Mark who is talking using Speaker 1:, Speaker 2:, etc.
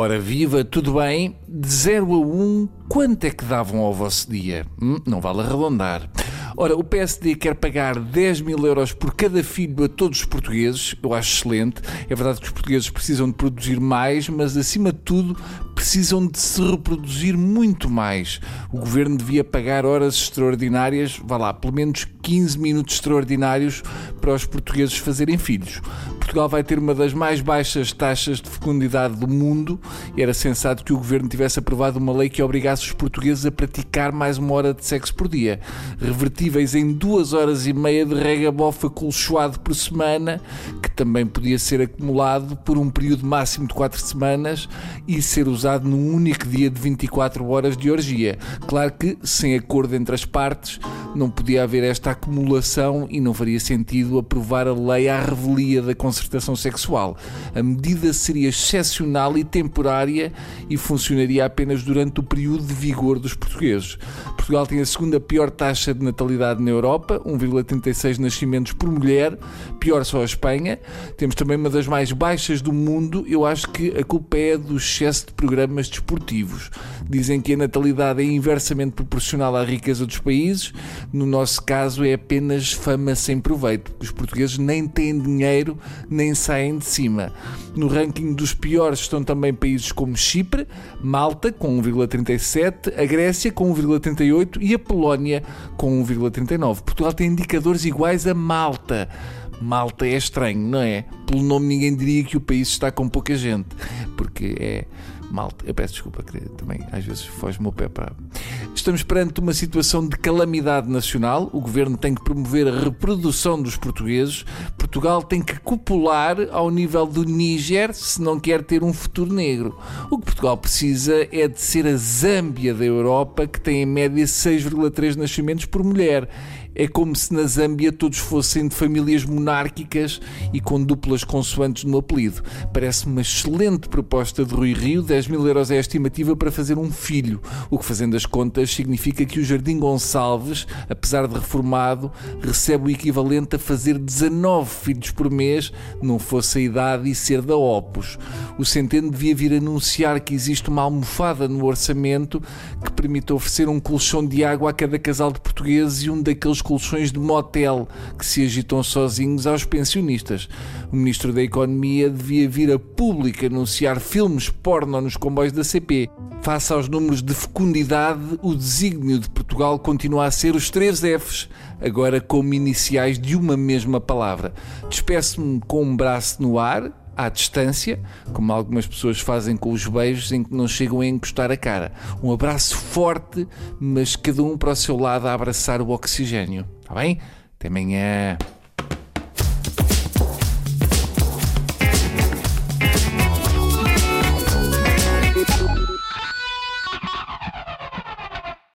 Speaker 1: Ora viva, tudo bem? De 0 a 1, quanto é que davam ao vosso dia? Hum, não vale arredondar. Ora, o PSD quer pagar 10 mil euros por cada filho a todos os portugueses. Eu acho excelente. É verdade que os portugueses precisam de produzir mais, mas acima de tudo precisam de se reproduzir muito mais. O governo devia pagar horas extraordinárias, vá lá, pelo menos 15 minutos extraordinários para os portugueses fazerem filhos. Portugal vai ter uma das mais baixas taxas de fecundidade do mundo e era sensato que o governo tivesse aprovado uma lei que obrigasse os portugueses a praticar mais uma hora de sexo por dia, revertíveis em duas horas e meia de regabofa colchoado por semana, que também podia ser acumulado por um período máximo de quatro semanas e ser usado num único dia de 24 horas de orgia. Claro que, sem acordo entre as partes, não podia haver esta acumulação e não faria sentido aprovar a lei à revelia da concertação sexual. A medida seria excepcional e temporária e funcionaria apenas durante o período de vigor dos portugueses. Portugal tem a segunda pior taxa de natalidade na Europa, 1,36 nascimentos por mulher, pior só a Espanha. Temos também uma das mais baixas do mundo. Eu acho que a culpa é do excesso de programas desportivos. Dizem que a natalidade é inversamente proporcional à riqueza dos países. No nosso caso, é apenas fama sem proveito. Os portugueses nem têm dinheiro, nem saem de cima. No ranking dos piores estão também países como Chipre, Malta, com 1,37, a Grécia, com 1,38 e a Polónia, com 1,39. Portugal tem indicadores iguais a Malta. Malta é estranho, não é? Pelo nome ninguém diria que o país está com pouca gente, porque é Malta. Eu peço desculpa, que também às vezes foge o pé para. Estamos perante uma situação de calamidade nacional. O governo tem que promover a reprodução dos portugueses. Portugal tem que copular ao nível do Níger se não quer ter um futuro negro. O que Portugal precisa é de ser a Zâmbia da Europa, que tem em média 6,3 nascimentos por mulher é como se na Zâmbia todos fossem de famílias monárquicas e com duplas consoantes no apelido. Parece uma excelente proposta de Rui Rio. 10 mil euros é a estimativa para fazer um filho, o que, fazendo as contas, significa que o Jardim Gonçalves, apesar de reformado, recebe o equivalente a fazer 19 filhos por mês, não fosse a idade e ser da Opus. O Centeno devia vir anunciar que existe uma almofada no orçamento que permite oferecer um colchão de água a cada casal de portugueses e um daqueles colchões de motel que se agitam sozinhos aos pensionistas. O Ministro da Economia devia vir a público anunciar filmes porno nos comboios da CP. Face aos números de fecundidade, o desígnio de Portugal continua a ser os três Fs, agora como iniciais de uma mesma palavra. Despeço-me com um braço no ar, à distância, como algumas pessoas fazem com os beijos em que não chegam a encostar a cara. Um abraço forte, mas cada um para o seu lado a abraçar o oxigênio. Está bem? Até amanhã.